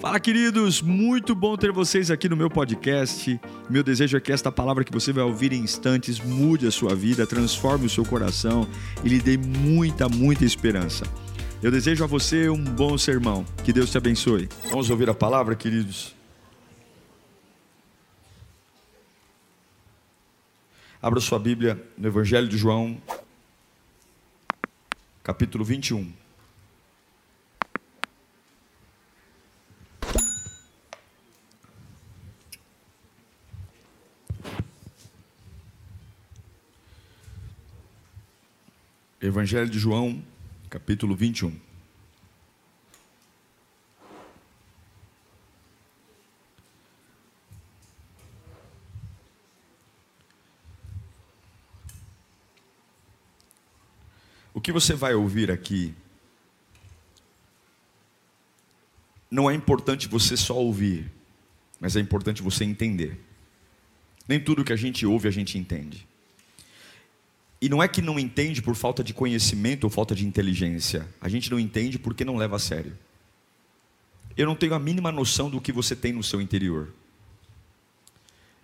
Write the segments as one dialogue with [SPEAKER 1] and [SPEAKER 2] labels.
[SPEAKER 1] Fala, queridos! Muito bom ter vocês aqui no meu podcast. Meu desejo é que esta palavra que você vai ouvir em instantes mude a sua vida, transforme o seu coração e lhe dê muita, muita esperança. Eu desejo a você um bom sermão. Que Deus te abençoe. Vamos ouvir a palavra, queridos? Abra sua Bíblia no Evangelho de João, capítulo 21. Evangelho de João, capítulo 21. O que você vai ouvir aqui não é importante você só ouvir, mas é importante você entender. Nem tudo que a gente ouve a gente entende. E não é que não entende por falta de conhecimento ou falta de inteligência. A gente não entende porque não leva a sério. Eu não tenho a mínima noção do que você tem no seu interior.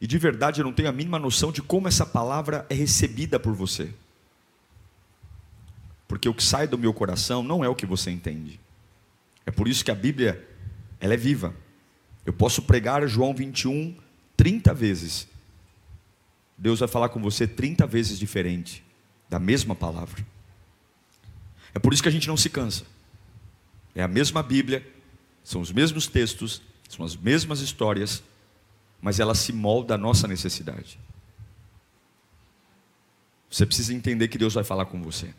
[SPEAKER 1] E de verdade eu não tenho a mínima noção de como essa palavra é recebida por você. Porque o que sai do meu coração não é o que você entende. É por isso que a Bíblia, ela é viva. Eu posso pregar João 21 30 vezes. Deus vai falar com você 30 vezes diferente da mesma palavra. É por isso que a gente não se cansa. É a mesma Bíblia, são os mesmos textos, são as mesmas histórias, mas ela se molda à nossa necessidade. Você precisa entender que Deus vai falar com você.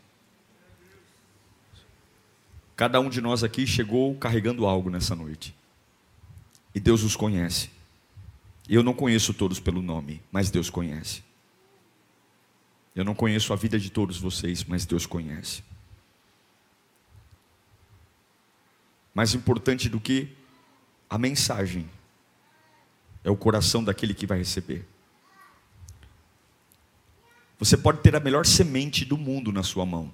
[SPEAKER 1] Cada um de nós aqui chegou carregando algo nessa noite. E Deus os conhece. Eu não conheço todos pelo nome, mas Deus conhece. Eu não conheço a vida de todos vocês, mas Deus conhece. Mais importante do que a mensagem é o coração daquele que vai receber. Você pode ter a melhor semente do mundo na sua mão.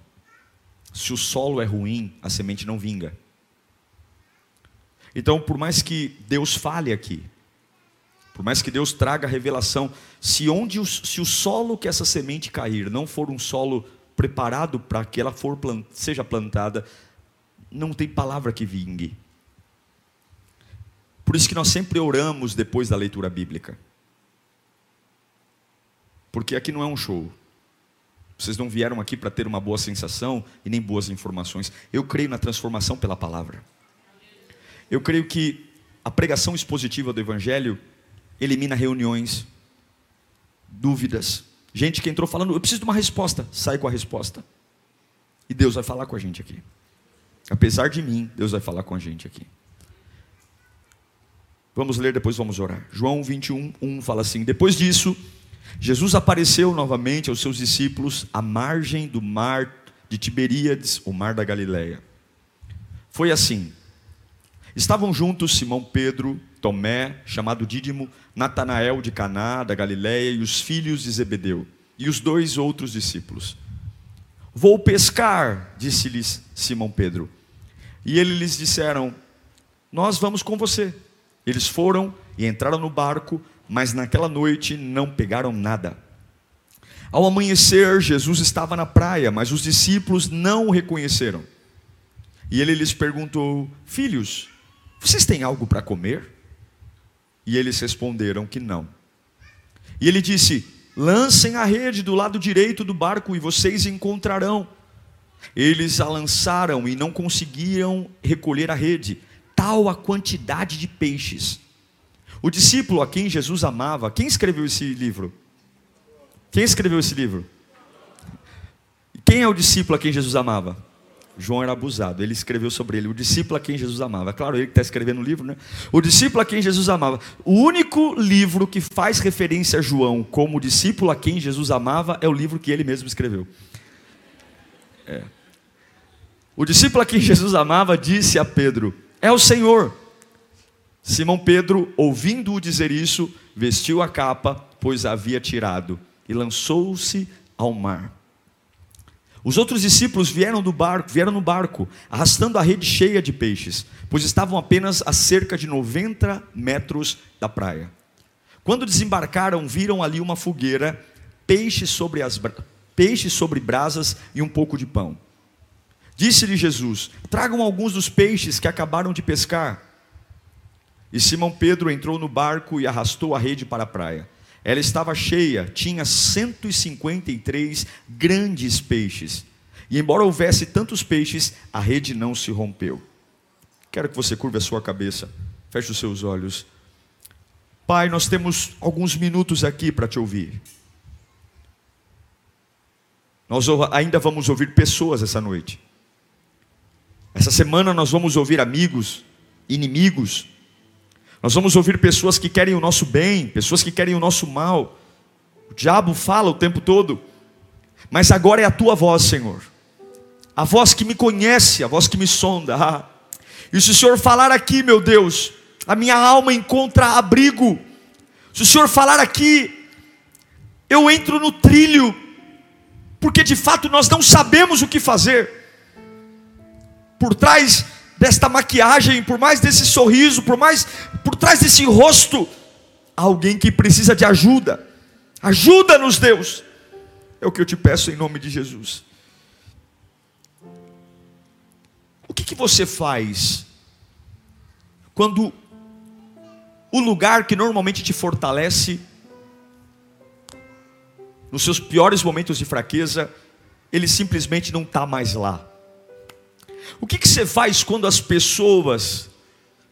[SPEAKER 1] Se o solo é ruim, a semente não vinga. Então, por mais que Deus fale aqui, por mais que Deus traga revelação, se onde o, se o solo que essa semente cair não for um solo preparado para que ela for plant, seja plantada, não tem palavra que vingue. Por isso que nós sempre oramos depois da leitura bíblica. Porque aqui não é um show. Vocês não vieram aqui para ter uma boa sensação e nem boas informações. Eu creio na transformação pela palavra. Eu creio que a pregação expositiva do Evangelho elimina reuniões, dúvidas. Gente que entrou falando, eu preciso de uma resposta, sai com a resposta. E Deus vai falar com a gente aqui. Apesar de mim, Deus vai falar com a gente aqui. Vamos ler, depois vamos orar. João 21, 1 fala assim: Depois disso, Jesus apareceu novamente aos seus discípulos à margem do mar de Tiberíades, o mar da Galileia. Foi assim: estavam juntos Simão Pedro, Tomé, chamado Dídimo, Natanael de Caná, da Galiléia, e os filhos de Zebedeu, e os dois outros discípulos. Vou pescar, disse-lhes Simão Pedro. E eles lhes disseram: Nós vamos com você. Eles foram e entraram no barco, mas naquela noite não pegaram nada. Ao amanhecer, Jesus estava na praia, mas os discípulos não o reconheceram. E ele lhes perguntou: Filhos, vocês têm algo para comer? E eles responderam que não. E ele disse: Lancem a rede do lado direito do barco e vocês encontrarão. Eles a lançaram e não conseguiram recolher a rede, tal a quantidade de peixes. O discípulo a quem Jesus amava, quem escreveu esse livro? Quem escreveu esse livro? Quem é o discípulo a quem Jesus amava? João era abusado, ele escreveu sobre ele, o discípulo a quem Jesus amava. É claro, ele que está escrevendo o livro, né? O discípulo a quem Jesus amava. O único livro que faz referência a João como discípulo a quem Jesus amava é o livro que ele mesmo escreveu. É. O discípulo a quem Jesus amava disse a Pedro: É o Senhor. Simão Pedro, ouvindo-o dizer isso, vestiu a capa, pois a havia tirado, e lançou-se ao mar. Os outros discípulos vieram do barco, vieram no barco, arrastando a rede cheia de peixes, pois estavam apenas a cerca de 90 metros da praia. Quando desembarcaram, viram ali uma fogueira, peixes sobre, as, peixes sobre brasas e um pouco de pão. Disse-lhe Jesus: Tragam alguns dos peixes que acabaram de pescar. E Simão Pedro entrou no barco e arrastou a rede para a praia. Ela estava cheia, tinha 153 grandes peixes. E embora houvesse tantos peixes, a rede não se rompeu. Quero que você curva a sua cabeça, feche os seus olhos. Pai, nós temos alguns minutos aqui para te ouvir. Nós ainda vamos ouvir pessoas essa noite. Essa semana nós vamos ouvir amigos, inimigos, nós vamos ouvir pessoas que querem o nosso bem, pessoas que querem o nosso mal. O diabo fala o tempo todo, mas agora é a tua voz, Senhor, a voz que me conhece, a voz que me sonda. Ah. E se o Senhor falar aqui, meu Deus, a minha alma encontra abrigo. Se o Senhor falar aqui, eu entro no trilho, porque de fato nós não sabemos o que fazer. Por trás desta maquiagem, por mais desse sorriso, por mais por trás desse rosto, alguém que precisa de ajuda. Ajuda-nos, Deus. É o que eu te peço em nome de Jesus. O que, que você faz quando o lugar que normalmente te fortalece, nos seus piores momentos de fraqueza, ele simplesmente não está mais lá? O que, que você faz quando as pessoas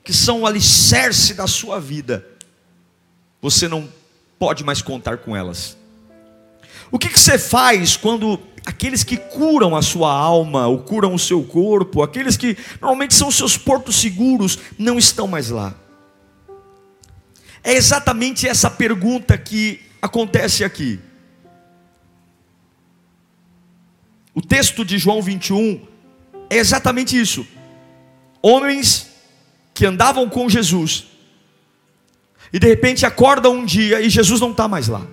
[SPEAKER 1] que são o alicerce da sua vida, você não pode mais contar com elas? O que, que você faz quando aqueles que curam a sua alma, ou curam o seu corpo, aqueles que normalmente são seus portos seguros, não estão mais lá? É exatamente essa pergunta que acontece aqui. O texto de João 21 é exatamente isso. Homens que andavam com Jesus, e de repente acordam um dia e Jesus não está mais lá.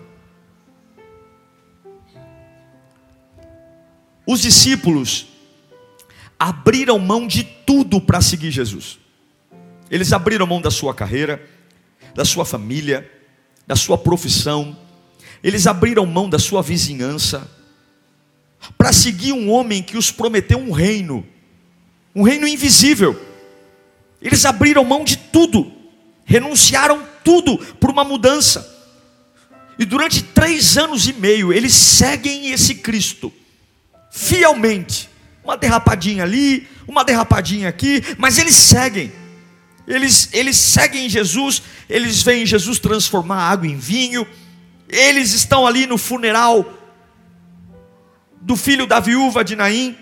[SPEAKER 1] Os discípulos abriram mão de tudo para seguir Jesus. Eles abriram mão da sua carreira, da sua família, da sua profissão, eles abriram mão da sua vizinhança, para seguir um homem que os prometeu um reino, um reino invisível. Eles abriram mão de tudo, renunciaram tudo por uma mudança. E durante três anos e meio, eles seguem esse Cristo, fielmente. Uma derrapadinha ali, uma derrapadinha aqui, mas eles seguem. Eles, eles seguem Jesus, eles veem Jesus transformar água em vinho, eles estão ali no funeral do filho da viúva de Naim,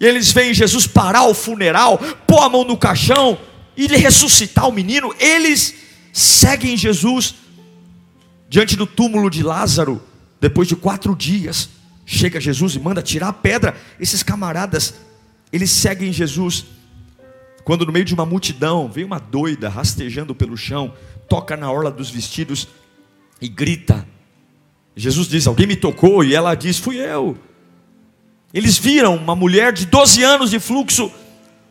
[SPEAKER 1] e eles veem Jesus parar o funeral, pôr a mão no caixão e ressuscitar o menino. Eles seguem Jesus diante do túmulo de Lázaro, depois de quatro dias. Chega Jesus e manda tirar a pedra. Esses camaradas, eles seguem Jesus. Quando no meio de uma multidão vem uma doida rastejando pelo chão, toca na orla dos vestidos e grita: Jesus diz: Alguém me tocou? E ela diz: Fui eu. Eles viram uma mulher de 12 anos de fluxo,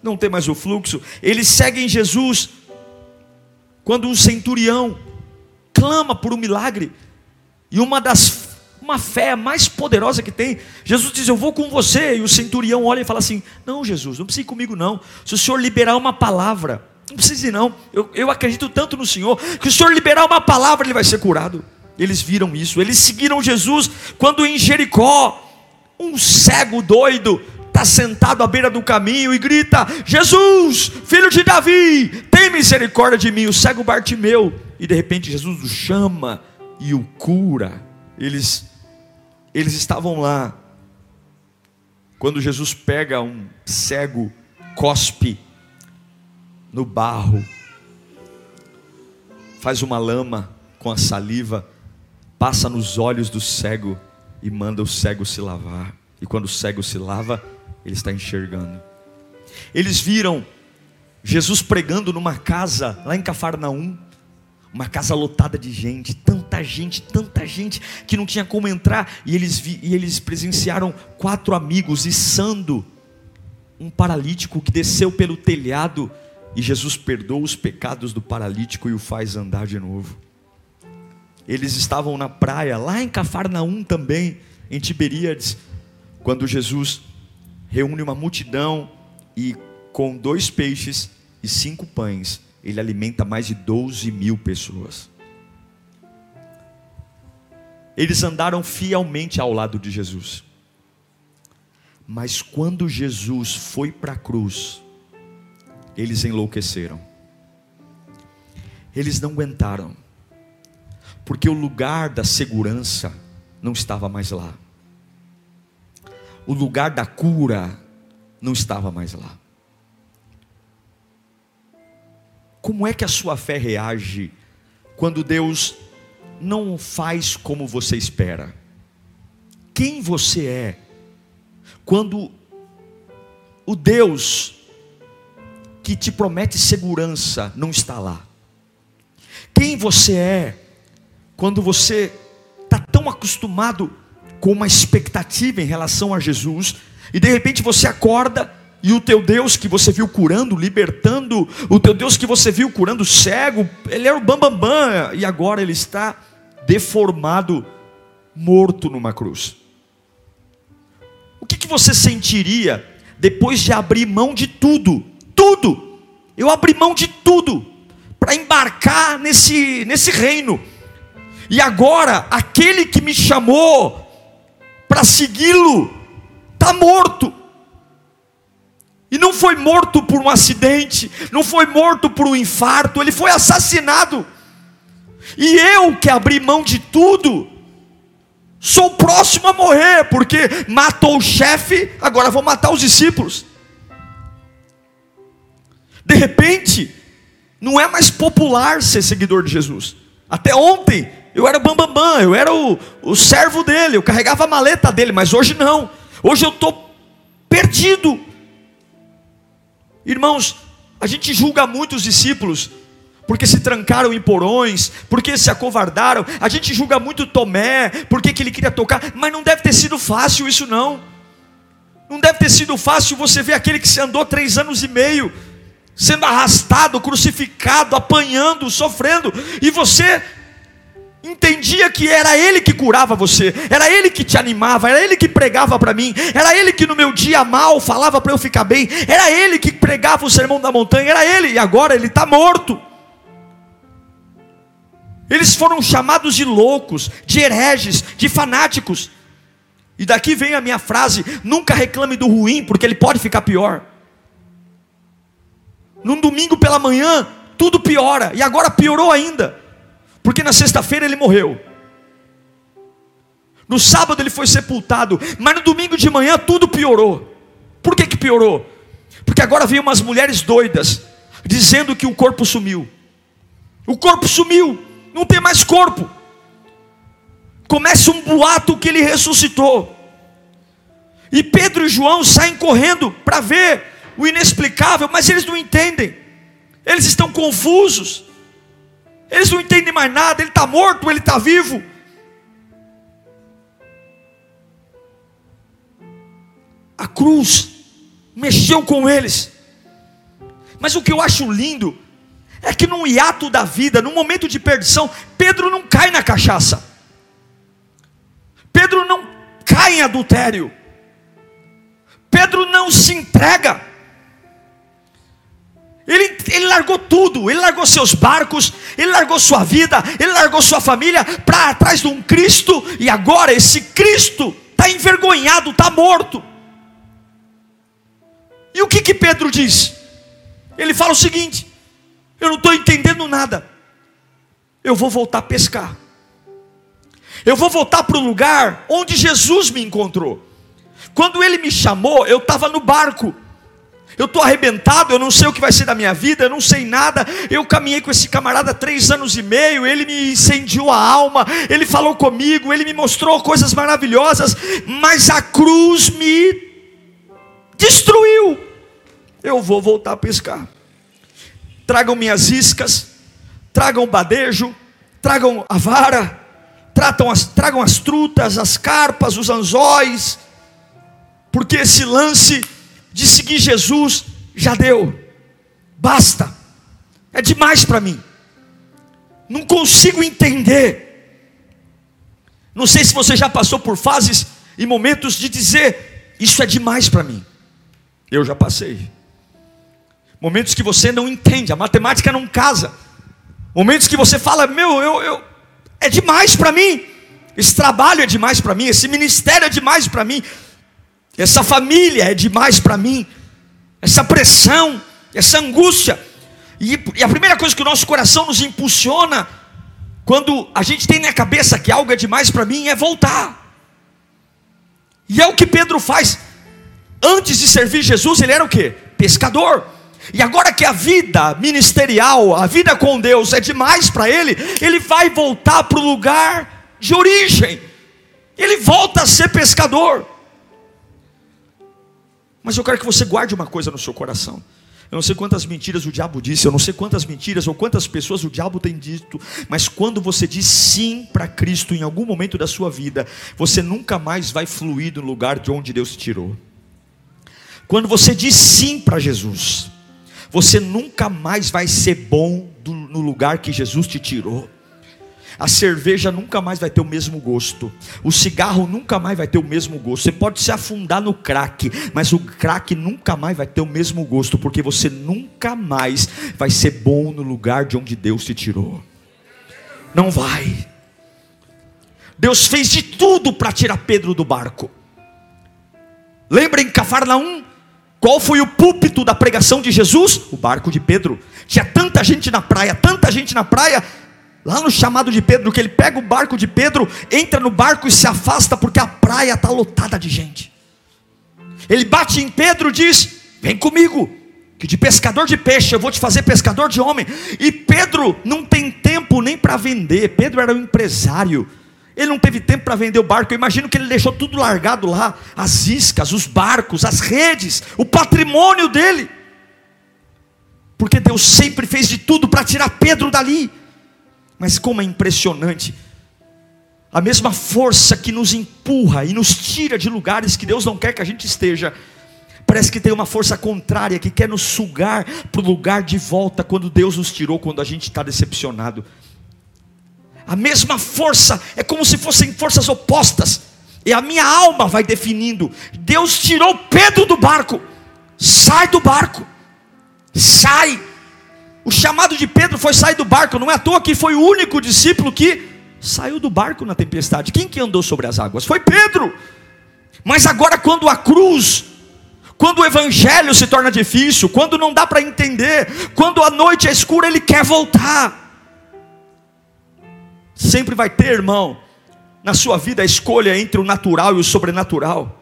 [SPEAKER 1] não tem mais o fluxo. Eles seguem Jesus. Quando um centurião clama por um milagre, e uma das uma fé mais poderosa que tem. Jesus diz: Eu vou com você. E o centurião olha e fala assim: Não, Jesus, não precisa ir comigo, não. Se o Senhor liberar uma palavra, não precisa ir, não. Eu, eu acredito tanto no Senhor, que o Senhor liberar uma palavra, ele vai ser curado. Eles viram isso, eles seguiram Jesus quando em Jericó, um cego doido está sentado à beira do caminho e grita: Jesus, filho de Davi, tem misericórdia de mim. O cego Bartimeu, e de repente Jesus o chama e o cura. Eles, eles estavam lá. Quando Jesus pega um cego, cospe no barro, faz uma lama com a saliva passa nos olhos do cego e manda o cego se lavar. E quando o cego se lava, ele está enxergando. Eles viram Jesus pregando numa casa lá em Cafarnaum. Uma casa lotada de gente, tanta gente, tanta gente que não tinha como entrar. E eles, vi, e eles presenciaram quatro amigos içando um paralítico que desceu pelo telhado. E Jesus perdoa os pecados do paralítico e o faz andar de novo. Eles estavam na praia, lá em Cafarnaum também, em Tiberíades, quando Jesus reúne uma multidão e com dois peixes e cinco pães, ele alimenta mais de 12 mil pessoas. Eles andaram fielmente ao lado de Jesus. Mas quando Jesus foi para a cruz, eles enlouqueceram. Eles não aguentaram, porque o lugar da segurança não estava mais lá, o lugar da cura não estava mais lá. Como é que a sua fé reage quando Deus não faz como você espera? Quem você é quando o Deus que te promete segurança não está lá? Quem você é quando você está tão acostumado com uma expectativa em relação a Jesus e de repente você acorda e o teu Deus que você viu curando, libertando, o teu Deus que você viu curando cego, ele era o bambambam, bam, bam, e agora ele está deformado, morto numa cruz. O que, que você sentiria depois de abrir mão de tudo? Tudo! Eu abri mão de tudo para embarcar nesse, nesse reino. E agora, aquele que me chamou para segui-lo, está morto. E não foi morto por um acidente, não foi morto por um infarto, ele foi assassinado. E eu que abri mão de tudo, sou próximo a morrer, porque matou o chefe, agora vou matar os discípulos. De repente, não é mais popular ser seguidor de Jesus. Até ontem eu era bambambam, bam, bam, eu era o, o servo dele, eu carregava a maleta dele, mas hoje não. Hoje eu estou perdido. Irmãos, a gente julga muito os discípulos porque se trancaram em porões, porque se acovardaram. A gente julga muito Tomé, porque que ele queria tocar, mas não deve ter sido fácil isso não. Não deve ter sido fácil você ver aquele que se andou três anos e meio, sendo arrastado, crucificado, apanhando, sofrendo, e você entendia que era Ele que curava você, era Ele que te animava, era Ele que pregava para mim, era Ele que no meu dia mal falava para eu ficar bem, era Ele que pregava o sermão da montanha, era Ele, e agora Ele está morto. Eles foram chamados de loucos, de hereges, de fanáticos. E daqui vem a minha frase: nunca reclame do ruim, porque ele pode ficar pior. Num domingo pela manhã, tudo piora, e agora piorou ainda. Porque na sexta-feira ele morreu. No sábado ele foi sepultado, mas no domingo de manhã tudo piorou. Por que, que piorou? Porque agora veio umas mulheres doidas dizendo que o corpo sumiu. O corpo sumiu, não tem mais corpo. Começa um boato que ele ressuscitou. E Pedro e João saem correndo para ver o inexplicável, mas eles não entendem. Eles estão confusos. Eles não entendem mais nada, ele está morto, ele está vivo. A cruz mexeu com eles. Mas o que eu acho lindo é que num hiato da vida, num momento de perdição, Pedro não cai na cachaça. Pedro não cai em adultério. Pedro não se entrega. Ele, ele largou tudo, ele largou seus barcos, ele largou sua vida, ele largou sua família para atrás de um Cristo, e agora esse Cristo está envergonhado, está morto. E o que que Pedro diz? Ele fala o seguinte: eu não estou entendendo nada, eu vou voltar a pescar, eu vou voltar para o lugar onde Jesus me encontrou. Quando ele me chamou, eu estava no barco. Eu estou arrebentado, eu não sei o que vai ser da minha vida, eu não sei nada. Eu caminhei com esse camarada três anos e meio, ele me incendiou a alma, ele falou comigo, ele me mostrou coisas maravilhosas, mas a cruz me destruiu. Eu vou voltar a pescar. Tragam minhas iscas, tragam o badejo, tragam a vara, as, tragam as trutas, as carpas, os anzóis, porque esse lance de seguir Jesus já deu, basta, é demais para mim, não consigo entender. Não sei se você já passou por fases e momentos de dizer: Isso é demais para mim. Eu já passei. Momentos que você não entende, a matemática não casa. Momentos que você fala: Meu, eu, eu é demais para mim. Esse trabalho é demais para mim. Esse ministério é demais para mim. Essa família é demais para mim. Essa pressão, essa angústia. E, e a primeira coisa que o nosso coração nos impulsiona quando a gente tem na cabeça que algo é demais para mim, é voltar. E é o que Pedro faz. Antes de servir Jesus, ele era o que? Pescador. E agora que a vida ministerial, a vida com Deus é demais para ele, ele vai voltar para o lugar de origem. Ele volta a ser pescador. Mas eu quero que você guarde uma coisa no seu coração. Eu não sei quantas mentiras o diabo disse, eu não sei quantas mentiras ou quantas pessoas o diabo tem dito, mas quando você diz sim para Cristo em algum momento da sua vida, você nunca mais vai fluir no lugar de onde Deus te tirou. Quando você diz sim para Jesus, você nunca mais vai ser bom no lugar que Jesus te tirou. A cerveja nunca mais vai ter o mesmo gosto. O cigarro nunca mais vai ter o mesmo gosto. Você pode se afundar no crack, mas o crack nunca mais vai ter o mesmo gosto, porque você nunca mais vai ser bom no lugar de onde Deus te tirou. Não vai. Deus fez de tudo para tirar Pedro do barco. Lembrem Cafarnaum? Qual foi o púlpito da pregação de Jesus? O barco de Pedro. Tinha tanta gente na praia, tanta gente na praia, Lá no chamado de Pedro, que ele pega o barco de Pedro, entra no barco e se afasta porque a praia está lotada de gente. Ele bate em Pedro e diz: Vem comigo, que de pescador de peixe eu vou te fazer pescador de homem. E Pedro não tem tempo nem para vender. Pedro era um empresário. Ele não teve tempo para vender o barco. Eu imagino que ele deixou tudo largado lá: as iscas, os barcos, as redes, o patrimônio dele. Porque Deus sempre fez de tudo para tirar Pedro dali. Mas como é impressionante, a mesma força que nos empurra e nos tira de lugares que Deus não quer que a gente esteja, parece que tem uma força contrária que quer nos sugar para o lugar de volta quando Deus nos tirou, quando a gente está decepcionado. A mesma força é como se fossem forças opostas, e a minha alma vai definindo. Deus tirou Pedro do barco, sai do barco, sai o chamado de Pedro foi sair do barco, não é à toa que foi o único discípulo que saiu do barco na tempestade. Quem que andou sobre as águas? Foi Pedro. Mas agora quando a cruz, quando o evangelho se torna difícil, quando não dá para entender, quando a noite é escura, ele quer voltar. Sempre vai ter, irmão, na sua vida a escolha entre o natural e o sobrenatural.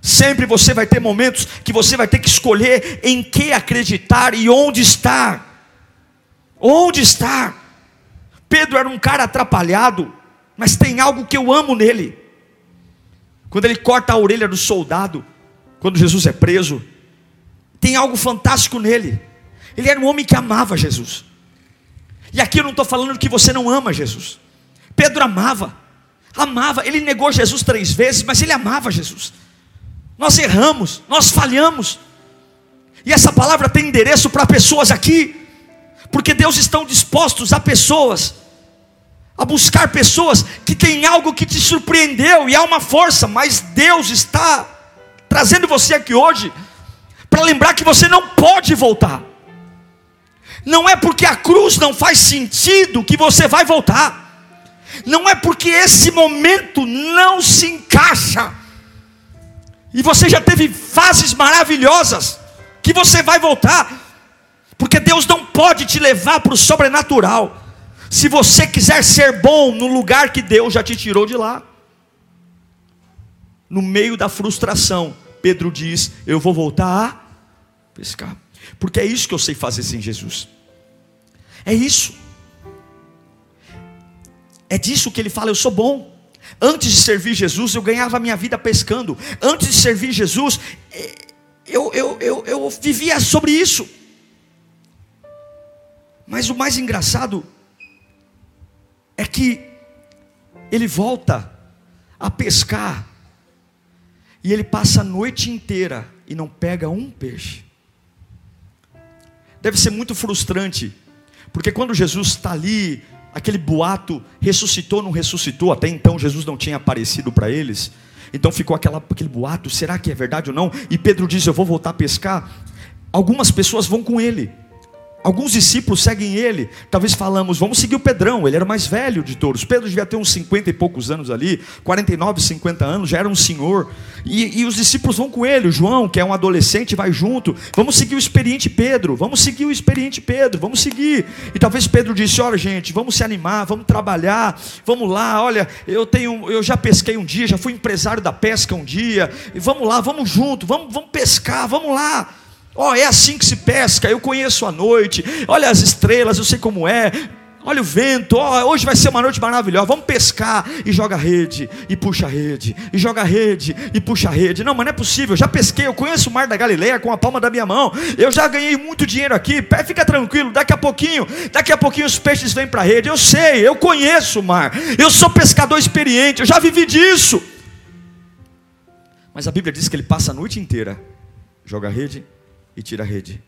[SPEAKER 1] Sempre você vai ter momentos que você vai ter que escolher em que acreditar e onde estar. Onde está? Pedro era um cara atrapalhado, mas tem algo que eu amo nele. Quando ele corta a orelha do soldado, quando Jesus é preso, tem algo fantástico nele. Ele era um homem que amava Jesus. E aqui eu não estou falando que você não ama Jesus. Pedro amava, amava. Ele negou Jesus três vezes, mas ele amava Jesus. Nós erramos, nós falhamos. E essa palavra tem endereço para pessoas aqui porque Deus estão dispostos a pessoas, a buscar pessoas que têm algo que te surpreendeu e há uma força, mas Deus está trazendo você aqui hoje para lembrar que você não pode voltar. Não é porque a cruz não faz sentido que você vai voltar. Não é porque esse momento não se encaixa. E você já teve fases maravilhosas que você vai voltar. Porque Deus não pode te levar para o sobrenatural. Se você quiser ser bom no lugar que Deus já te tirou de lá. No meio da frustração, Pedro diz: Eu vou voltar a pescar. Porque é isso que eu sei fazer sem Jesus. É isso. É disso que ele fala: Eu sou bom. Antes de servir Jesus, eu ganhava minha vida pescando. Antes de servir Jesus, eh, eu, eu, eu, eu vivia sobre isso. Mas o mais engraçado que ele volta a pescar e ele passa a noite inteira e não pega um peixe. Deve ser muito frustrante, porque quando Jesus está ali, aquele boato ressuscitou, não ressuscitou, até então Jesus não tinha aparecido para eles, então ficou aquela, aquele boato: será que é verdade ou não? E Pedro diz: Eu vou voltar a pescar. Algumas pessoas vão com ele. Alguns discípulos seguem ele. Talvez falamos, vamos seguir o Pedrão, ele era o mais velho de todos. Pedro devia ter uns 50 e poucos anos ali, 49, 50 anos, já era um senhor. E, e, os discípulos vão com ele. O João, que é um adolescente, vai junto. Vamos seguir o experiente Pedro, vamos seguir o experiente Pedro, vamos seguir. E talvez Pedro disse: Olha, gente, vamos se animar, vamos trabalhar, vamos lá. Olha, eu tenho, eu já pesquei um dia, já fui empresário da pesca um dia. Vamos lá, vamos junto, vamos, vamos pescar, vamos lá. Ó, oh, é assim que se pesca. Eu conheço a noite. Olha as estrelas, eu sei como é. Olha o vento, oh, hoje vai ser uma noite maravilhosa. Vamos pescar e joga rede, e puxa rede, e joga rede, e puxa rede. Não, mas não é possível. Eu já pesquei, eu conheço o mar da Galileia com a palma da minha mão. Eu já ganhei muito dinheiro aqui. Fica tranquilo, daqui a pouquinho, daqui a pouquinho os peixes vêm para a rede. Eu sei, eu conheço o mar. Eu sou pescador experiente, eu já vivi disso. Mas a Bíblia diz que ele passa a noite inteira, joga rede, e tira a rede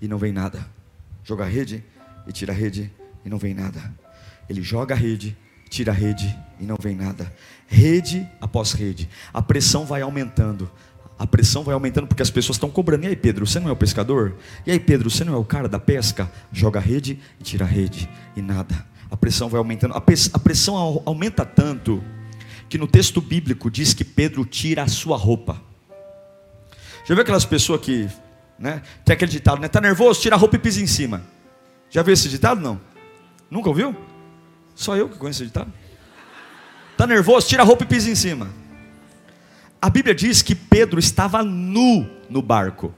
[SPEAKER 1] e não vem nada. Joga a rede e tira a rede e não vem nada. Ele joga a rede, tira a rede e não vem nada. Rede após rede. A pressão vai aumentando. A pressão vai aumentando porque as pessoas estão cobrando. E aí, Pedro, você não é o pescador? E aí, Pedro, você não é o cara da pesca? Joga a rede e tira a rede e nada. A pressão vai aumentando. A pressão aumenta tanto que no texto bíblico diz que Pedro tira a sua roupa. Já viu aquelas pessoas que né? Tem aquele ditado, né? Tá nervoso? Tira a roupa e pisa em cima. Já viu esse ditado? Não? Nunca ouviu? Só eu que conheço esse ditado. Tá nervoso? Tira a roupa e pisa em cima. A Bíblia diz que Pedro estava nu no barco.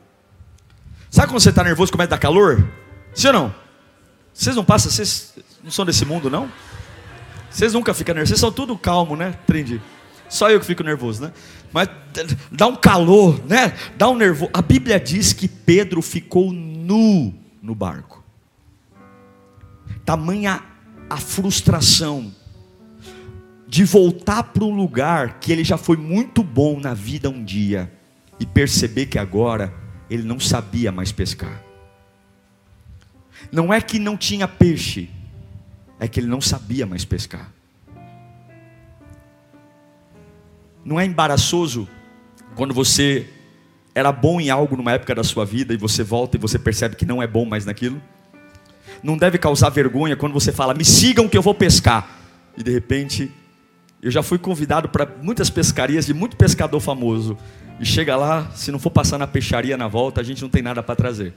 [SPEAKER 1] Sabe quando você está nervoso, começa a dar calor? Sim ou não? Vocês não passam, vocês não são desse mundo, não? Vocês nunca ficam nervosos, vocês são tudo calmo, né? Trendi. Só eu que fico nervoso, né? Mas dá um calor, né? Dá um nervoso. A Bíblia diz que Pedro ficou nu no barco. Tamanha a frustração de voltar para um lugar que ele já foi muito bom na vida um dia e perceber que agora ele não sabia mais pescar. Não é que não tinha peixe, é que ele não sabia mais pescar. Não é embaraçoso quando você era bom em algo numa época da sua vida e você volta e você percebe que não é bom mais naquilo? Não deve causar vergonha quando você fala, me sigam que eu vou pescar. E de repente, eu já fui convidado para muitas pescarias de muito pescador famoso. E chega lá, se não for passar na peixaria na volta, a gente não tem nada para trazer.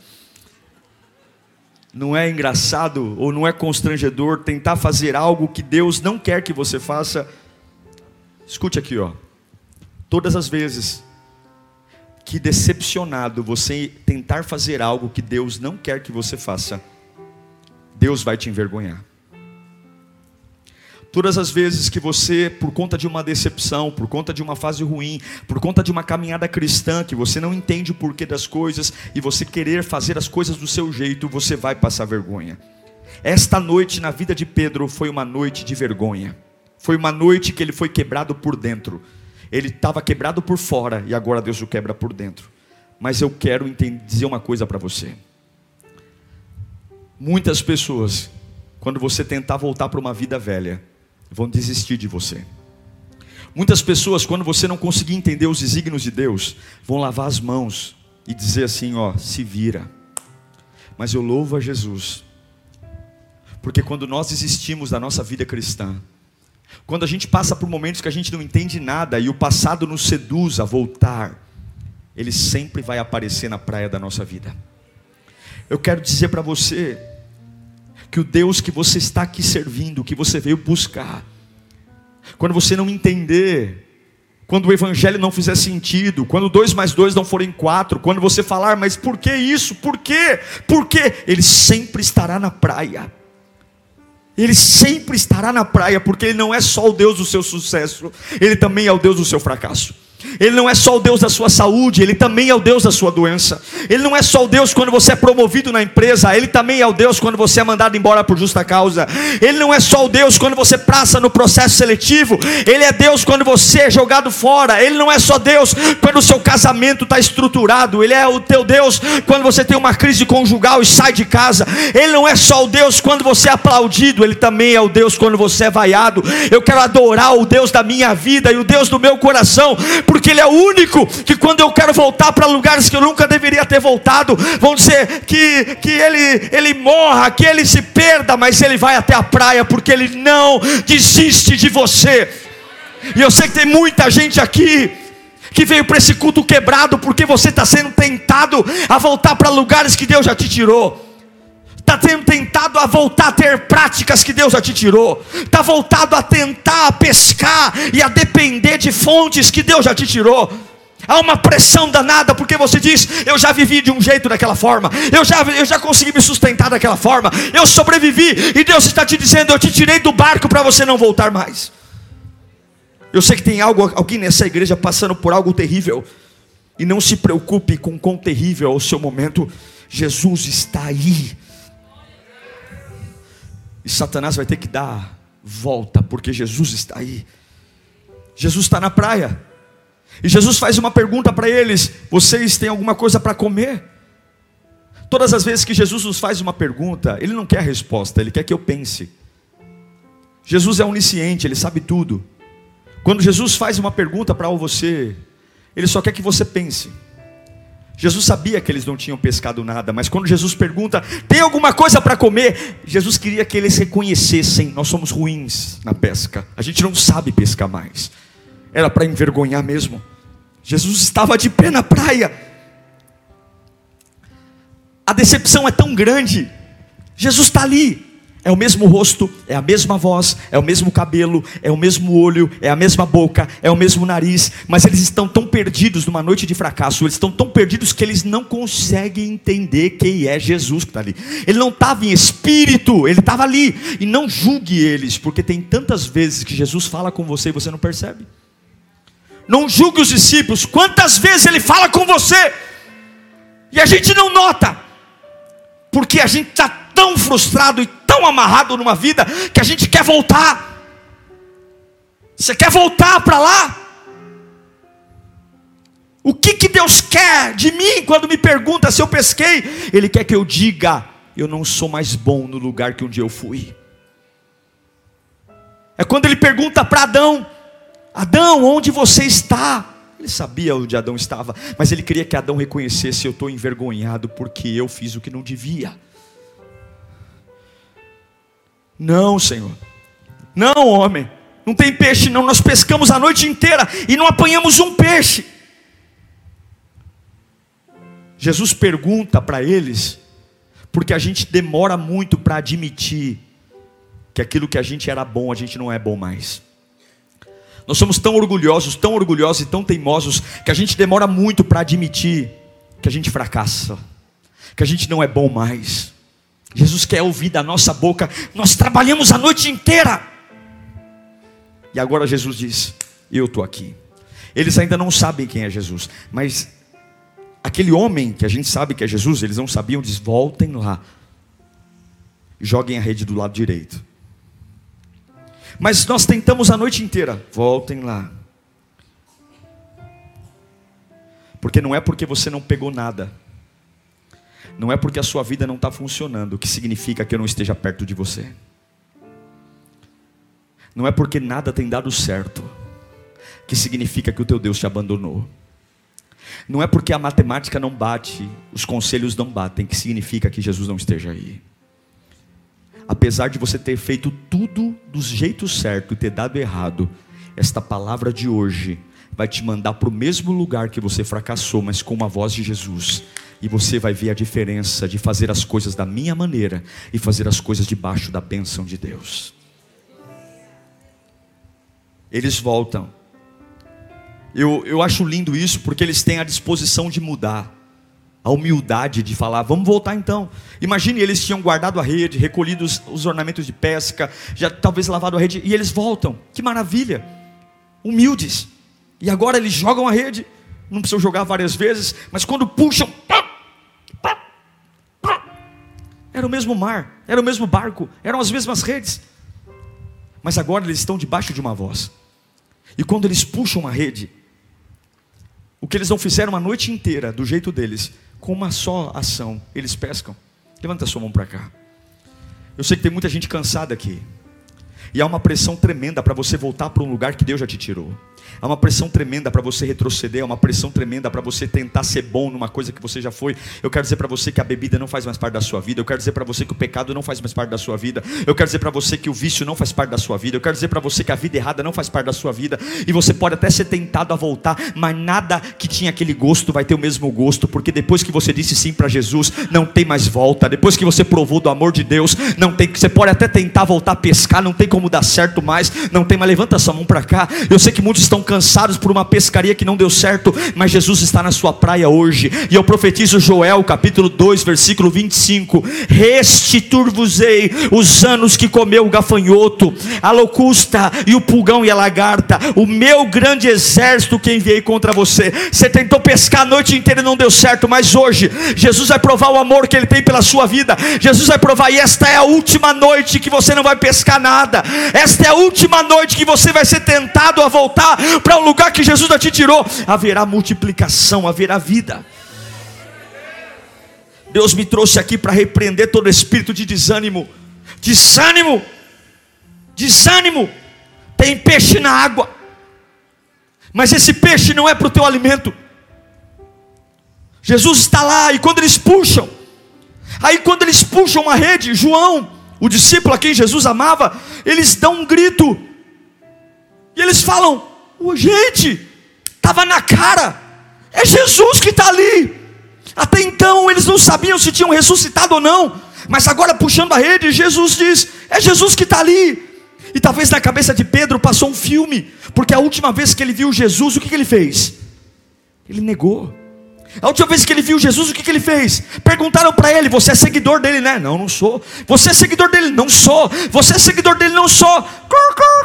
[SPEAKER 1] Não é engraçado ou não é constrangedor tentar fazer algo que Deus não quer que você faça? Escute aqui, ó. Todas as vezes que decepcionado você tentar fazer algo que Deus não quer que você faça, Deus vai te envergonhar. Todas as vezes que você, por conta de uma decepção, por conta de uma fase ruim, por conta de uma caminhada cristã, que você não entende o porquê das coisas e você querer fazer as coisas do seu jeito, você vai passar vergonha. Esta noite na vida de Pedro foi uma noite de vergonha. Foi uma noite que ele foi quebrado por dentro. Ele estava quebrado por fora e agora Deus o quebra por dentro. Mas eu quero dizer uma coisa para você. Muitas pessoas, quando você tentar voltar para uma vida velha, vão desistir de você. Muitas pessoas, quando você não conseguir entender os desígnios de Deus, vão lavar as mãos e dizer assim: ó, se vira. Mas eu louvo a Jesus, porque quando nós desistimos da nossa vida cristã, quando a gente passa por momentos que a gente não entende nada e o passado nos seduz a voltar, ele sempre vai aparecer na praia da nossa vida. Eu quero dizer para você que o Deus que você está aqui servindo, que você veio buscar, quando você não entender, quando o evangelho não fizer sentido, quando dois mais dois não forem quatro, quando você falar, mas por que isso? Por quê? Por quê? Ele sempre estará na praia. Ele sempre estará na praia, porque Ele não é só o Deus do seu sucesso, Ele também é o Deus do seu fracasso. Ele não é só o Deus da sua saúde, Ele também é o Deus da sua doença. Ele não é só o Deus quando você é promovido na empresa, Ele também é o Deus quando você é mandado embora por justa causa. Ele não é só o Deus quando você passa no processo seletivo, Ele é Deus quando você é jogado fora. Ele não é só Deus quando o seu casamento está estruturado, Ele é o teu Deus quando você tem uma crise conjugal e sai de casa. Ele não é só o Deus quando você é aplaudido, Ele também é o Deus quando você é vaiado. Eu quero adorar o Deus da minha vida e o Deus do meu coração porque Ele é o único que, quando eu quero voltar para lugares que eu nunca deveria ter voltado, vão dizer que, que ele, ele morra, que ele se perda, mas ele vai até a praia, porque Ele não desiste de você. E eu sei que tem muita gente aqui que veio para esse culto quebrado, porque você está sendo tentado a voltar para lugares que Deus já te tirou está tentado a voltar a ter práticas que Deus já te tirou, está voltado a tentar pescar e a depender de fontes que Deus já te tirou. Há uma pressão danada, porque você diz: Eu já vivi de um jeito daquela forma, eu já, eu já consegui me sustentar daquela forma, eu sobrevivi, e Deus está te dizendo: Eu te tirei do barco para você não voltar mais. Eu sei que tem algo, alguém nessa igreja passando por algo terrível, e não se preocupe com quão terrível é o seu momento, Jesus está aí e Satanás vai ter que dar volta, porque Jesus está aí. Jesus está na praia. E Jesus faz uma pergunta para eles: Vocês têm alguma coisa para comer? Todas as vezes que Jesus nos faz uma pergunta, Ele não quer a resposta, Ele quer que eu pense. Jesus é onisciente, Ele sabe tudo. Quando Jesus faz uma pergunta para você, Ele só quer que você pense. Jesus sabia que eles não tinham pescado nada, mas quando Jesus pergunta: tem alguma coisa para comer? Jesus queria que eles reconhecessem: nós somos ruins na pesca, a gente não sabe pescar mais. Era para envergonhar mesmo. Jesus estava de pé na praia. A decepção é tão grande. Jesus está ali, é o mesmo rosto, é a mesma voz, é o mesmo cabelo, é o mesmo olho, é a mesma boca, é o mesmo nariz, mas eles estão tão perdidos numa noite de fracasso, eles estão tão perdidos que eles não conseguem entender quem é Jesus que está ali. Ele não estava em espírito, ele estava ali. E não julgue eles, porque tem tantas vezes que Jesus fala com você e você não percebe. Não julgue os discípulos, quantas vezes ele fala com você e a gente não nota, porque a gente está tão frustrado e tão amarrado numa vida que a gente quer voltar. Você quer voltar para lá? O que, que Deus quer de mim quando me pergunta se eu pesquei? Ele quer que eu diga: eu não sou mais bom no lugar que um dia eu fui. É quando ele pergunta para Adão: Adão, onde você está? Ele sabia onde Adão estava, mas ele queria que Adão reconhecesse: eu estou envergonhado porque eu fiz o que não devia. Não, Senhor. Não, homem. Não tem peixe, não. Nós pescamos a noite inteira e não apanhamos um peixe. Jesus pergunta para eles, porque a gente demora muito para admitir que aquilo que a gente era bom, a gente não é bom mais. Nós somos tão orgulhosos, tão orgulhosos e tão teimosos, que a gente demora muito para admitir que a gente fracassa, que a gente não é bom mais. Jesus quer ouvir da nossa boca: Nós trabalhamos a noite inteira. E agora Jesus diz: Eu estou aqui. Eles ainda não sabem quem é Jesus, mas aquele homem que a gente sabe que é Jesus, eles não sabiam, diz: Voltem lá, joguem a rede do lado direito. Mas nós tentamos a noite inteira, voltem lá. Porque não é porque você não pegou nada, não é porque a sua vida não está funcionando que significa que eu não esteja perto de você. Não é porque nada tem dado certo que significa que o teu Deus te abandonou. Não é porque a matemática não bate, os conselhos não batem, que significa que Jesus não esteja aí. Apesar de você ter feito tudo do jeito certo e ter dado errado, esta palavra de hoje vai te mandar para o mesmo lugar que você fracassou, mas com uma voz de Jesus. E você vai ver a diferença de fazer as coisas da minha maneira e fazer as coisas debaixo da bênção de Deus. Eles voltam. Eu, eu acho lindo isso porque eles têm a disposição de mudar. A humildade de falar, vamos voltar então. Imagine, eles tinham guardado a rede, recolhido os, os ornamentos de pesca, já talvez lavado a rede, e eles voltam. Que maravilha! Humildes. E agora eles jogam a rede, não precisam jogar várias vezes, mas quando puxam, era o mesmo mar, era o mesmo barco, eram as mesmas redes. Mas agora eles estão debaixo de uma voz. E quando eles puxam a rede, o que eles não fizeram a noite inteira, do jeito deles, com uma só ação, eles pescam. Levanta a sua mão para cá. Eu sei que tem muita gente cansada aqui. E há uma pressão tremenda para você voltar para um lugar que Deus já te tirou. Há uma pressão tremenda para você retroceder, há uma pressão tremenda para você tentar ser bom numa coisa que você já foi. Eu quero dizer para você que a bebida não faz mais parte da sua vida. Eu quero dizer para você que o pecado não faz mais parte da sua vida. Eu quero dizer para você que o vício não faz parte da sua vida. Eu quero dizer para você que a vida errada não faz parte da sua vida. E você pode até ser tentado a voltar, mas nada que tinha aquele gosto vai ter o mesmo gosto, porque depois que você disse sim para Jesus, não tem mais volta. Depois que você provou do amor de Deus, não tem você pode até tentar voltar a pescar, não tem como dar certo mais, não tem, mas levanta essa mão para cá. Eu sei que muitos estão cansados por uma pescaria que não deu certo, mas Jesus está na sua praia hoje. E eu profetizo Joel, capítulo 2, versículo 25: Restituir-vos-ei os anos que comeu o gafanhoto, a locusta e o pulgão e a lagarta, o meu grande exército que enviei contra você. Você tentou pescar a noite inteira e não deu certo, mas hoje Jesus vai provar o amor que ele tem pela sua vida. Jesus vai provar, e esta é a última noite que você não vai pescar nada. Esta é a última noite que você vai ser tentado a voltar para um lugar que Jesus já te tirou, haverá multiplicação, haverá vida. Deus me trouxe aqui para repreender todo espírito de desânimo. Desânimo, desânimo. Tem peixe na água, mas esse peixe não é para o teu alimento. Jesus está lá, e quando eles puxam, aí quando eles puxam uma rede, João, o discípulo a quem Jesus amava, eles dão um grito, e eles falam: gente, estava na cara, é Jesus que está ali. Até então eles não sabiam se tinham ressuscitado ou não, mas agora puxando a rede, Jesus diz: É Jesus que está ali. E talvez na cabeça de Pedro passou um filme, porque a última vez que ele viu Jesus, o que, que ele fez? Ele negou. A última vez que ele viu Jesus, o que, que ele fez? Perguntaram para ele: Você é seguidor dele, né? Não, não sou. Você é seguidor dele? Não sou. Você é seguidor dele? Não sou. Cur, cur.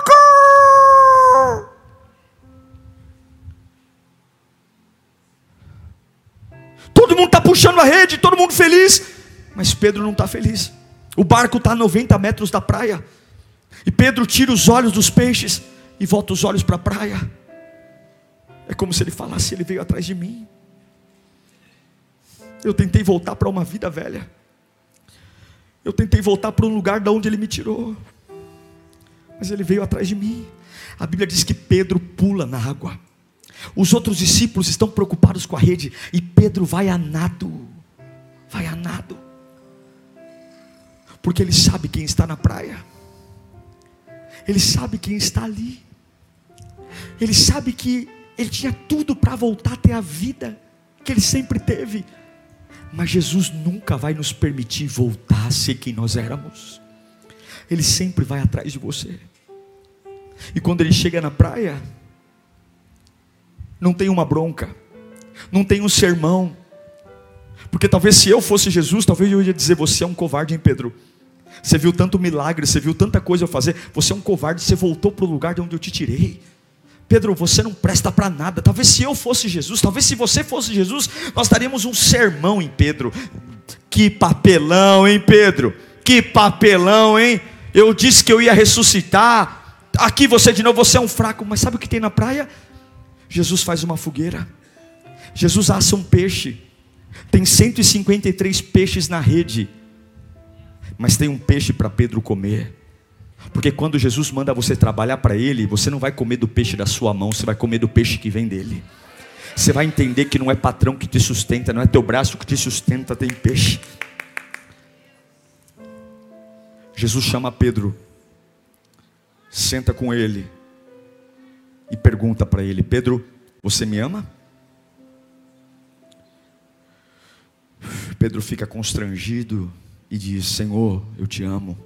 [SPEAKER 1] Todo mundo está puxando a rede, todo mundo feliz. Mas Pedro não está feliz. O barco está a 90 metros da praia. E Pedro tira os olhos dos peixes e volta os olhos para a praia. É como se ele falasse: Ele veio atrás de mim. Eu tentei voltar para uma vida velha. Eu tentei voltar para um lugar de onde ele me tirou. Mas ele veio atrás de mim. A Bíblia diz que Pedro pula na água. Os outros discípulos estão preocupados com a rede e Pedro vai a nado. Vai a nado. Porque ele sabe quem está na praia. Ele sabe quem está ali. Ele sabe que ele tinha tudo para voltar a ter a vida que ele sempre teve. Mas Jesus nunca vai nos permitir voltar a ser quem nós éramos. Ele sempre vai atrás de você. E quando ele chega na praia, não tem uma bronca, não tem um sermão. Porque talvez se eu fosse Jesus, talvez eu ia dizer: Você é um covarde, hein, Pedro? Você viu tanto milagre, você viu tanta coisa eu fazer, você é um covarde, você voltou para o lugar de onde eu te tirei. Pedro, você não presta para nada. Talvez se eu fosse Jesus, talvez se você fosse Jesus, nós daríamos um sermão em Pedro. Que papelão, hein, Pedro? Que papelão, hein? Eu disse que eu ia ressuscitar. Aqui você de novo, você é um fraco, mas sabe o que tem na praia? Jesus faz uma fogueira. Jesus assa um peixe. Tem 153 peixes na rede. Mas tem um peixe para Pedro comer. Porque quando Jesus manda você trabalhar para Ele, você não vai comer do peixe da sua mão, você vai comer do peixe que vem dele. Você vai entender que não é patrão que te sustenta, não é teu braço que te sustenta, tem peixe. Jesus chama Pedro, senta com ele e pergunta para ele: Pedro, você me ama? Pedro fica constrangido e diz: Senhor, eu te amo.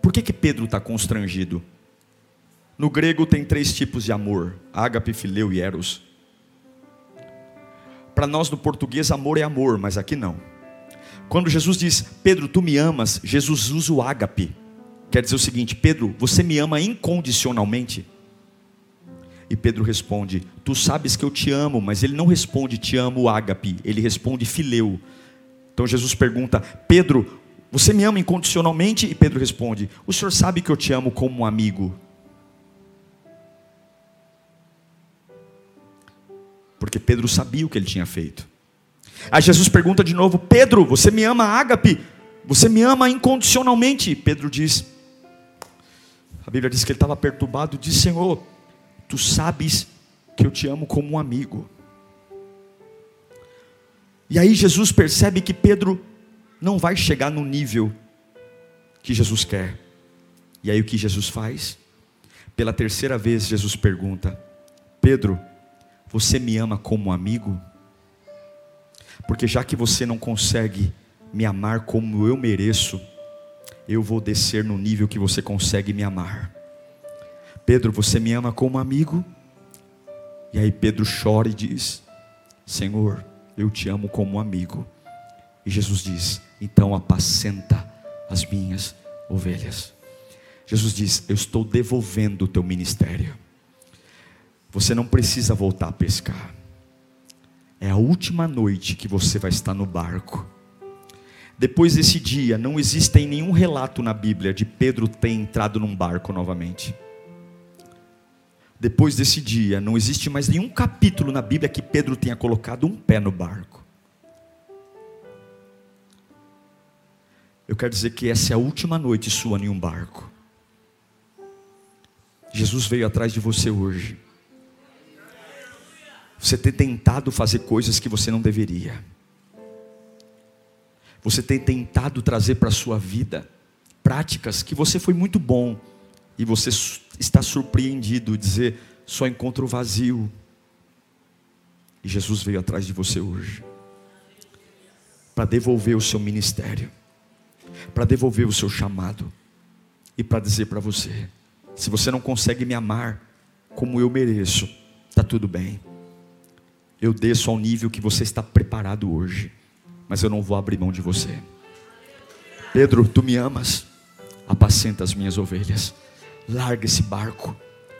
[SPEAKER 1] Por que, que Pedro está constrangido? No grego tem três tipos de amor: ágape, fileu e eros. Para nós no português, amor é amor, mas aqui não. Quando Jesus diz, Pedro, tu me amas, Jesus usa o ágape. Quer dizer o seguinte, Pedro, você me ama incondicionalmente. E Pedro responde: Tu sabes que eu te amo, mas ele não responde te amo, ágape, ele responde fileu. Então Jesus pergunta: Pedro, você me ama incondicionalmente? E Pedro responde: O senhor sabe que eu te amo como um amigo. Porque Pedro sabia o que ele tinha feito. Aí Jesus pergunta de novo: Pedro, você me ama, ágape? Você me ama incondicionalmente? Pedro diz: A Bíblia diz que ele estava perturbado, diz: Senhor, tu sabes que eu te amo como um amigo. E aí Jesus percebe que Pedro não vai chegar no nível que Jesus quer. E aí o que Jesus faz? Pela terceira vez, Jesus pergunta: Pedro, você me ama como amigo? Porque já que você não consegue me amar como eu mereço, eu vou descer no nível que você consegue me amar. Pedro, você me ama como amigo? E aí Pedro chora e diz: Senhor, eu te amo como amigo. E Jesus diz: então apacenta as minhas ovelhas. Jesus diz: Eu estou devolvendo o teu ministério. Você não precisa voltar a pescar. É a última noite que você vai estar no barco. Depois desse dia, não existe nenhum relato na Bíblia de Pedro ter entrado num barco novamente. Depois desse dia, não existe mais nenhum capítulo na Bíblia que Pedro tenha colocado um pé no barco. Eu quero dizer que essa é a última noite sua em um barco. Jesus veio atrás de você hoje. Você tem tentado fazer coisas que você não deveria. Você tem tentado trazer para a sua vida práticas que você foi muito bom e você está surpreendido dizer só encontro vazio. E Jesus veio atrás de você hoje para devolver o seu ministério para devolver o seu chamado e para dizer para você: se você não consegue me amar como eu mereço, está tudo bem. Eu desço ao nível que você está preparado hoje, mas eu não vou abrir mão de você. Pedro, tu me amas, apacenta as minhas ovelhas. Larga esse barco,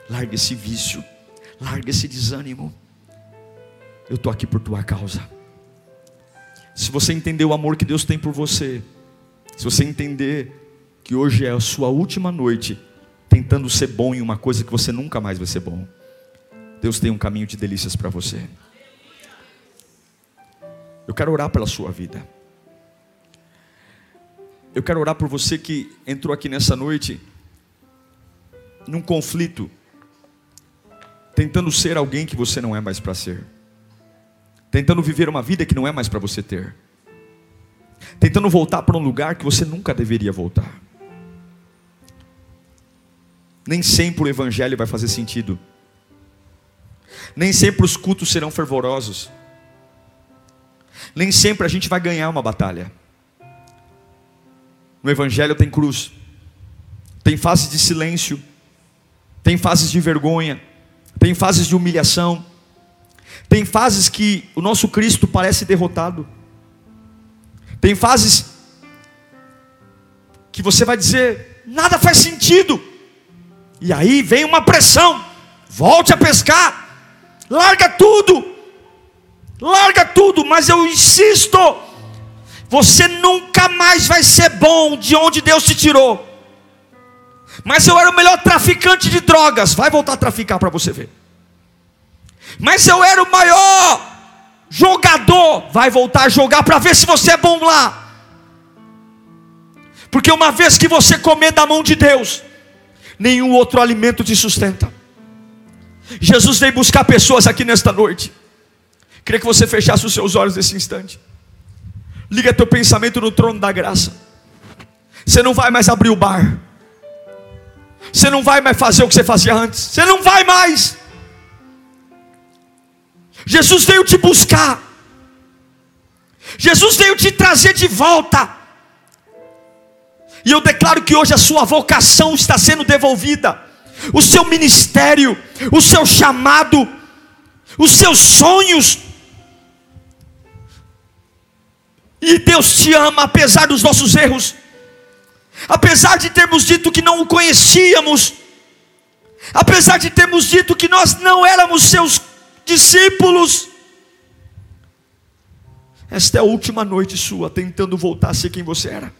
[SPEAKER 1] larga esse vício, larga esse desânimo. Eu estou aqui por tua causa. Se você entender o amor que Deus tem por você, se você entender que hoje é a sua última noite tentando ser bom em uma coisa que você nunca mais vai ser bom, Deus tem um caminho de delícias para você. Eu quero orar pela sua vida. Eu quero orar por você que entrou aqui nessa noite num conflito, tentando ser alguém que você não é mais para ser, tentando viver uma vida que não é mais para você ter tentando voltar para um lugar que você nunca deveria voltar. Nem sempre o evangelho vai fazer sentido. Nem sempre os cultos serão fervorosos. Nem sempre a gente vai ganhar uma batalha. No evangelho tem cruz. Tem fases de silêncio. Tem fases de vergonha. Tem fases de humilhação. Tem fases que o nosso Cristo parece derrotado. Tem fases que você vai dizer, nada faz sentido. E aí vem uma pressão. Volte a pescar. Larga tudo. Larga tudo, mas eu insisto, você nunca mais vai ser bom de onde Deus te tirou. Mas eu era o melhor traficante de drogas, vai voltar a traficar para você ver. Mas eu era o maior jogador vai voltar a jogar para ver se você é bom lá. Porque uma vez que você comer da mão de Deus, nenhum outro alimento te sustenta. Jesus veio buscar pessoas aqui nesta noite. Queria que você fechasse os seus olhos nesse instante. Liga teu pensamento no trono da graça. Você não vai mais abrir o bar. Você não vai mais fazer o que você fazia antes. Você não vai mais. Jesus veio te buscar. Jesus veio te trazer de volta. E eu declaro que hoje a sua vocação está sendo devolvida. O seu ministério, o seu chamado, os seus sonhos. E Deus te ama apesar dos nossos erros. Apesar de termos dito que não o conhecíamos, apesar de termos dito que nós não éramos seus discípulos, esta é a última noite sua tentando voltar a ser quem você era.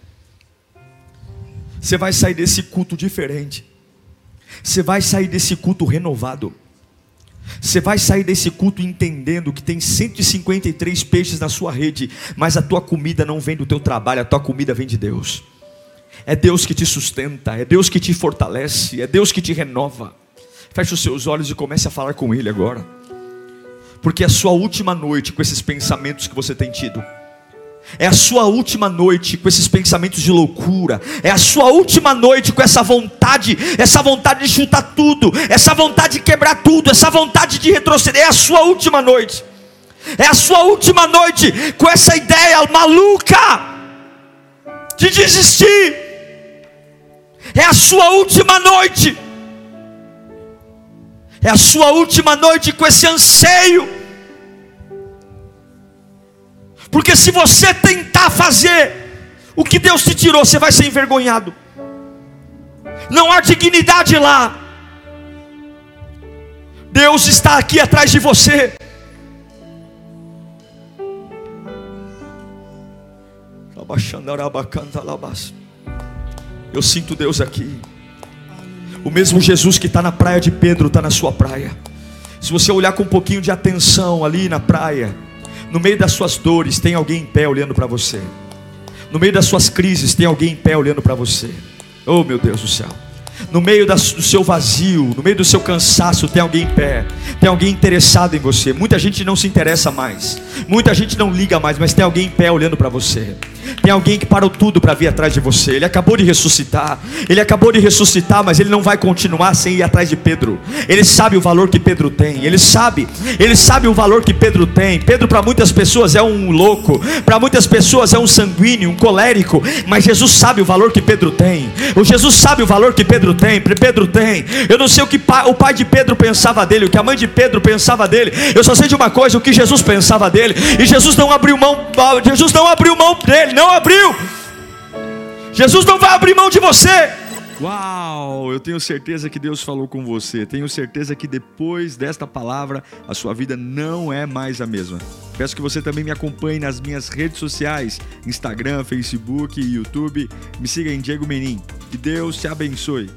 [SPEAKER 1] Você vai sair desse culto diferente. Você vai sair desse culto renovado. Você vai sair desse culto entendendo que tem 153 peixes na sua rede, mas a tua comida não vem do teu trabalho, a tua comida vem de Deus. É Deus que te sustenta, é Deus que te fortalece, é Deus que te renova. Feche os seus olhos e comece a falar com Ele agora. Porque é a sua última noite com esses pensamentos que você tem tido. É a sua última noite com esses pensamentos de loucura. É a sua última noite com essa vontade, essa vontade de chutar tudo, essa vontade de quebrar tudo, essa vontade de retroceder. É a sua última noite. É a sua última noite com essa ideia maluca de desistir. É a sua última noite. É a sua última noite com esse anseio porque se você tentar fazer o que Deus te tirou, você vai ser envergonhado. Não há dignidade lá. Deus está aqui atrás de você. Eu sinto Deus aqui. O mesmo Jesus que está na praia de Pedro está na sua praia. Se você olhar com um pouquinho de atenção ali na praia, no meio das suas dores, tem alguém em pé olhando para você. No meio das suas crises, tem alguém em pé olhando para você. Oh, meu Deus do céu. No meio do seu vazio, no meio do seu cansaço, tem alguém em pé, tem alguém interessado em você. Muita gente não se interessa mais, muita gente não liga mais, mas tem alguém em pé olhando para você. Tem alguém que parou tudo para vir atrás de você. Ele acabou de ressuscitar. Ele acabou de ressuscitar, mas ele não vai continuar sem ir atrás de Pedro. Ele sabe o valor que Pedro tem. Ele sabe. Ele sabe o valor que Pedro tem. Pedro para muitas pessoas é um louco, para muitas pessoas é um sanguíneo, um colérico, mas Jesus sabe o valor que Pedro tem. O Jesus sabe o valor que Pedro tem. Pedro tem. Eu não sei o que o pai de Pedro pensava dele, o que a mãe de Pedro pensava dele. Eu só sei de uma coisa, o que Jesus pensava dele. E Jesus não abriu mão, Jesus não abriu mão dele não abriu. Jesus não vai abrir mão de você. Uau, eu tenho certeza que Deus falou com você. Tenho certeza que depois desta palavra, a sua vida não é mais a mesma. Peço que você também me acompanhe nas minhas redes sociais: Instagram, Facebook YouTube. Me siga em Diego Menin. Que Deus te abençoe.